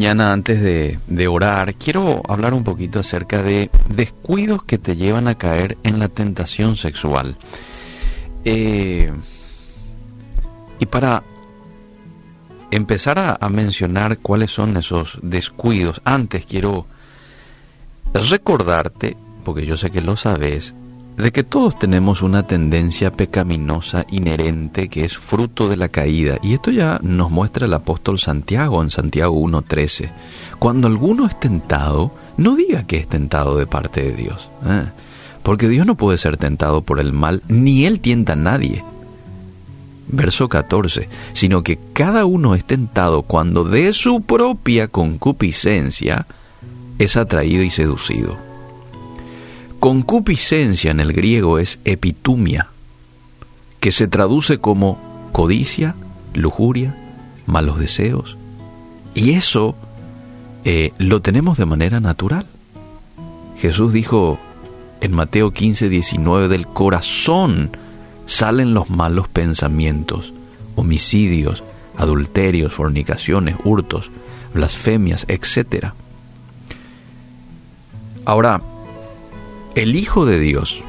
mañana, antes de, orar, quiero hablar un poquito acerca de descuidos que te llevan a caer en la tentación sexual. Eh, y para empezar a, mencionar cuáles son esos descuidos, antes quiero recordarte, porque yo sé que lo sabes, de que todos tenemos una tendencia pecaminosa inherente que es fruto de la caída. Y esto ya nos muestra el apóstol Santiago en Santiago 1.13. Cuando alguno es tentado, no diga que es tentado de parte de Dios. ¿eh? Porque Dios no puede ser tentado por el mal, ni Él tienta a nadie. Verso 14, sino que cada uno es tentado cuando de su propia concupiscencia es atraído y seducido. Concupiscencia en el griego es epitumia, que se traduce como codicia, lujuria, malos deseos. Y eso eh, lo tenemos de manera natural. Jesús dijo en Mateo 15, 19, del corazón salen los malos pensamientos, homicidios, adulterios, fornicaciones, hurtos, blasfemias, etc. Ahora, el Hijo de Dios,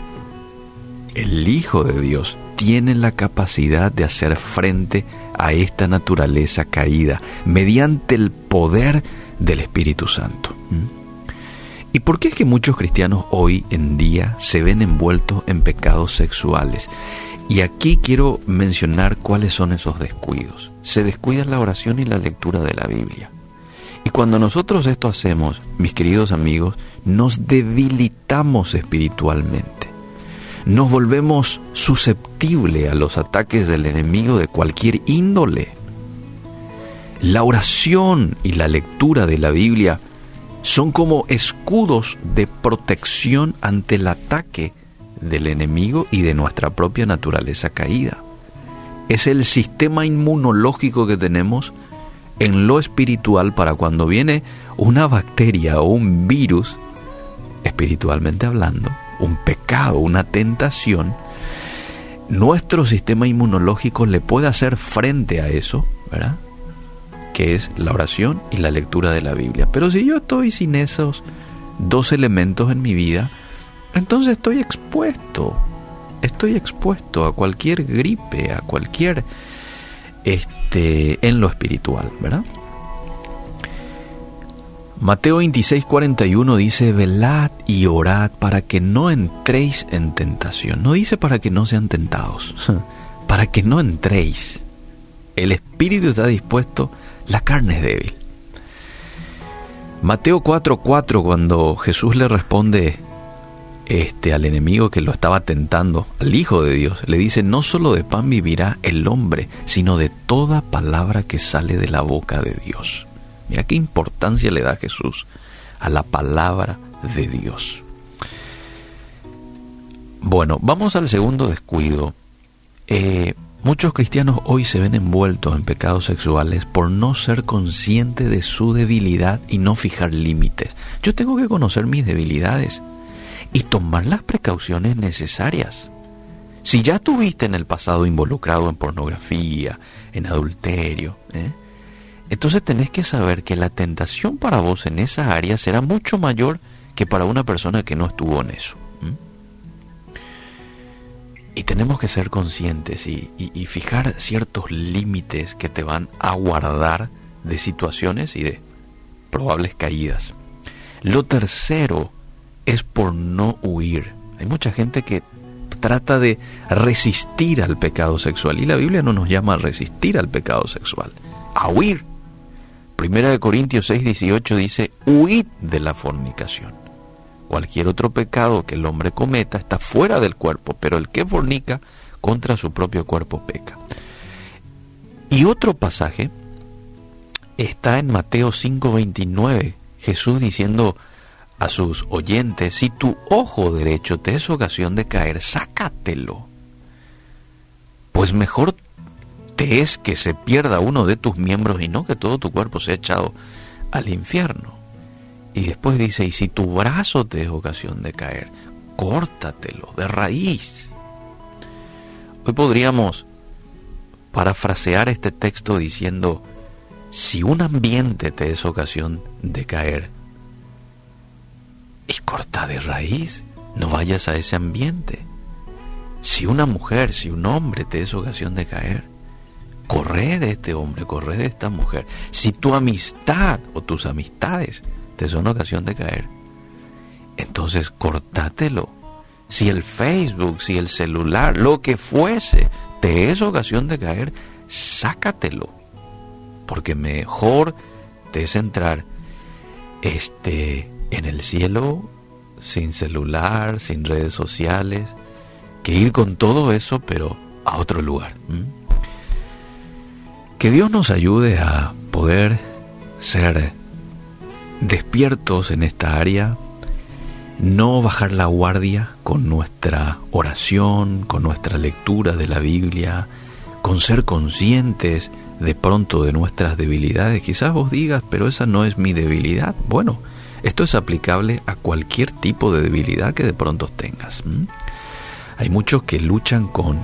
el Hijo de Dios tiene la capacidad de hacer frente a esta naturaleza caída mediante el poder del Espíritu Santo. ¿Mm? ¿Y por qué es que muchos cristianos hoy en día se ven envueltos en pecados sexuales? Y aquí quiero mencionar cuáles son esos descuidos. Se descuida la oración y la lectura de la Biblia. Y cuando nosotros esto hacemos, mis queridos amigos, nos debilitamos espiritualmente. Nos volvemos susceptibles a los ataques del enemigo de cualquier índole. La oración y la lectura de la Biblia son como escudos de protección ante el ataque del enemigo y de nuestra propia naturaleza caída. Es el sistema inmunológico que tenemos en lo espiritual para cuando viene una bacteria o un virus, espiritualmente hablando, un pecado, una tentación, nuestro sistema inmunológico le puede hacer frente a eso, ¿verdad? Que es la oración y la lectura de la Biblia. Pero si yo estoy sin esos dos elementos en mi vida, entonces estoy expuesto, estoy expuesto a cualquier gripe, a cualquier este, en lo espiritual, ¿verdad? Mateo 26, 41 dice, velad y orad para que no entréis en tentación. No dice para que no sean tentados, para que no entréis. El espíritu está dispuesto, la carne es débil. Mateo 4, 4, cuando Jesús le responde este, al enemigo que lo estaba tentando, al Hijo de Dios, le dice, no solo de pan vivirá el hombre, sino de toda palabra que sale de la boca de Dios. Mira qué importancia le da Jesús a la palabra de Dios. Bueno, vamos al segundo descuido. Eh, muchos cristianos hoy se ven envueltos en pecados sexuales por no ser conscientes de su debilidad y no fijar límites. Yo tengo que conocer mis debilidades y tomar las precauciones necesarias. Si ya tuviste en el pasado involucrado en pornografía, en adulterio, ¿eh? entonces tenés que saber que la tentación para vos en esa área será mucho mayor que para una persona que no estuvo en eso. Y tenemos que ser conscientes y, y fijar ciertos límites que te van a guardar de situaciones y de probables caídas. Lo tercero es por no huir. Hay mucha gente que trata de resistir al pecado sexual y la Biblia no nos llama a resistir al pecado sexual, a huir. Primera de Corintios 6, 18 dice, huid de la fornicación. Cualquier otro pecado que el hombre cometa está fuera del cuerpo, pero el que fornica contra su propio cuerpo peca. Y otro pasaje está en Mateo 5, 29, Jesús diciendo, a sus oyentes, si tu ojo derecho te es ocasión de caer, sácatelo. Pues mejor te es que se pierda uno de tus miembros y no que todo tu cuerpo sea echado al infierno. Y después dice, y si tu brazo te es ocasión de caer, córtatelo de raíz. Hoy podríamos parafrasear este texto diciendo, si un ambiente te es ocasión de caer, y corta de raíz, no vayas a ese ambiente. Si una mujer, si un hombre te es ocasión de caer, corre de este hombre, corre de esta mujer. Si tu amistad o tus amistades te son ocasión de caer, entonces cortátelo. Si el Facebook, si el celular, lo que fuese, te es ocasión de caer, sácatelo. Porque mejor te es entrar este, en el cielo sin celular, sin redes sociales, que ir con todo eso, pero a otro lugar. Que Dios nos ayude a poder ser despiertos en esta área, no bajar la guardia con nuestra oración, con nuestra lectura de la Biblia, con ser conscientes de pronto de nuestras debilidades. Quizás vos digas, pero esa no es mi debilidad. Bueno, esto es aplicable a cualquier tipo de debilidad que de pronto tengas. Hay muchos que luchan con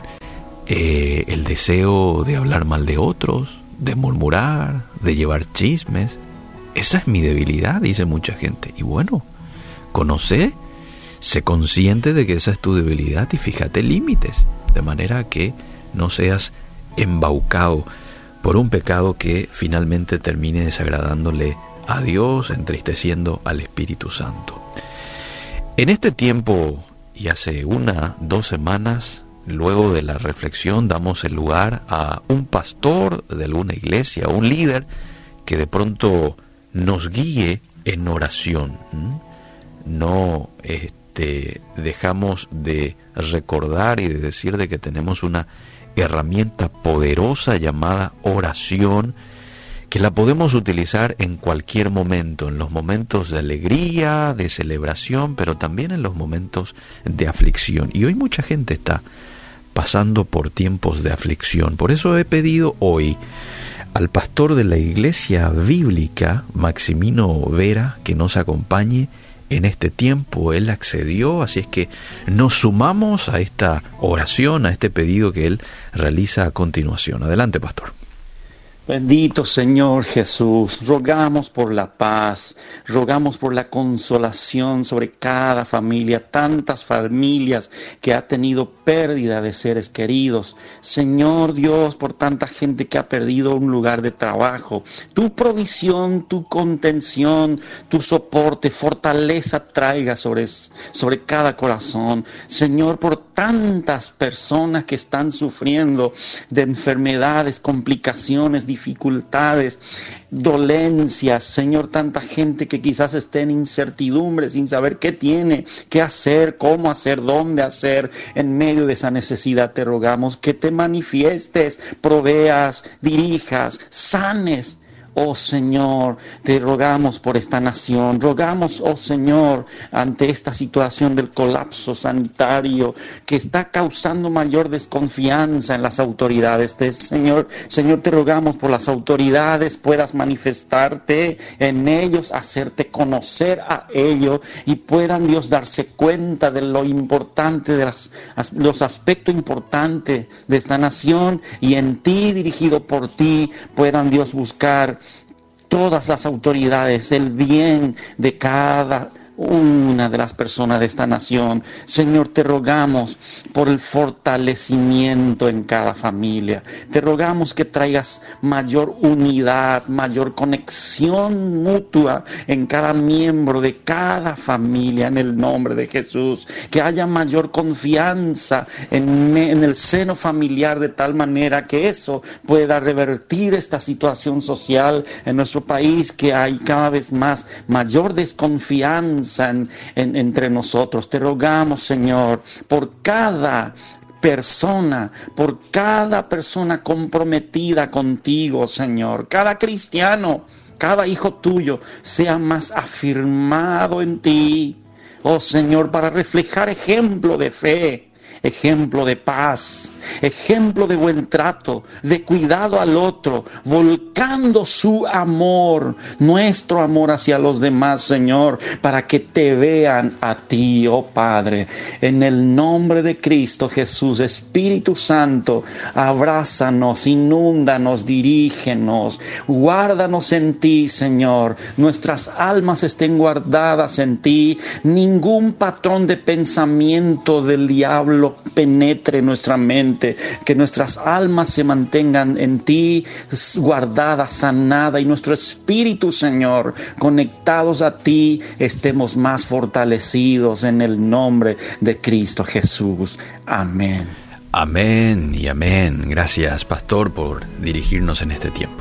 eh, el deseo de hablar mal de otros, de murmurar, de llevar chismes. Esa es mi debilidad, dice mucha gente. Y bueno, conoce, sé consciente de que esa es tu debilidad y fíjate límites, de manera que no seas embaucado por un pecado que finalmente termine desagradándole a Dios, entristeciendo al Espíritu Santo. En este tiempo, y hace una, dos semanas, Luego de la reflexión damos el lugar a un pastor de alguna iglesia, un líder que de pronto nos guíe en oración. No este, dejamos de recordar y de decir de que tenemos una herramienta poderosa llamada oración que la podemos utilizar en cualquier momento, en los momentos de alegría, de celebración, pero también en los momentos de aflicción. Y hoy mucha gente está pasando por tiempos de aflicción. Por eso he pedido hoy al pastor de la iglesia bíblica, Maximino Vera, que nos acompañe en este tiempo. Él accedió, así es que nos sumamos a esta oración, a este pedido que él realiza a continuación. Adelante, pastor. Bendito Señor Jesús, rogamos por la paz, rogamos por la consolación sobre cada familia, tantas familias que ha tenido pérdida de seres queridos. Señor Dios, por tanta gente que ha perdido un lugar de trabajo, tu provisión, tu contención, tu soporte, fortaleza traiga sobre, sobre cada corazón. Señor, por tantas personas que están sufriendo de enfermedades, complicaciones, dificultades, dolencias, Señor, tanta gente que quizás esté en incertidumbre sin saber qué tiene, qué hacer, cómo hacer, dónde hacer. En medio de esa necesidad te rogamos que te manifiestes, proveas, dirijas, sanes Oh Señor, te rogamos por esta nación, rogamos, oh Señor, ante esta situación del colapso sanitario que está causando mayor desconfianza en las autoridades. Te, Señor, Señor, te rogamos por las autoridades puedas manifestarte en ellos, hacerte conocer a ellos y puedan Dios darse cuenta de lo importante, de los aspectos importantes de esta nación y en ti, dirigido por ti, puedan Dios buscar todas las autoridades, el bien de cada una de las personas de esta nación. Señor, te rogamos por el fortalecimiento en cada familia. Te rogamos que traigas mayor unidad, mayor conexión mutua en cada miembro de cada familia en el nombre de Jesús. Que haya mayor confianza en, el seno familiar de tal manera que eso pueda revertir esta situación social en nuestro país, que hay cada vez más mayor desconfianza entre nosotros. Te rogamos, Señor, por cada persona, por cada persona comprometida contigo, Señor, cada cristiano, cada hijo tuyo sea más afirmado en ti, oh Señor, para reflejar ejemplo de fe ejemplo de paz, ejemplo de buen trato, de cuidado al otro, volcando su amor, nuestro amor hacia los demás, Señor, para que te vean a ti, oh Padre. En el nombre de Cristo Jesús, Espíritu Santo, abrázanos, inúndanos, dirígenos, guárdanos en ti, Señor. Nuestras almas estén guardadas en ti. Ningún patrón de pensamiento del diablo penetre nuestra mente, que nuestras almas se mantengan en ti, guardadas, sanadas, y nuestro espíritu, Señor, conectados a ti, estemos más fortalecidos en el nombre de Cristo Jesús. Amén. Amén y amén. Gracias, pastor, por dirigirnos en este tiempo.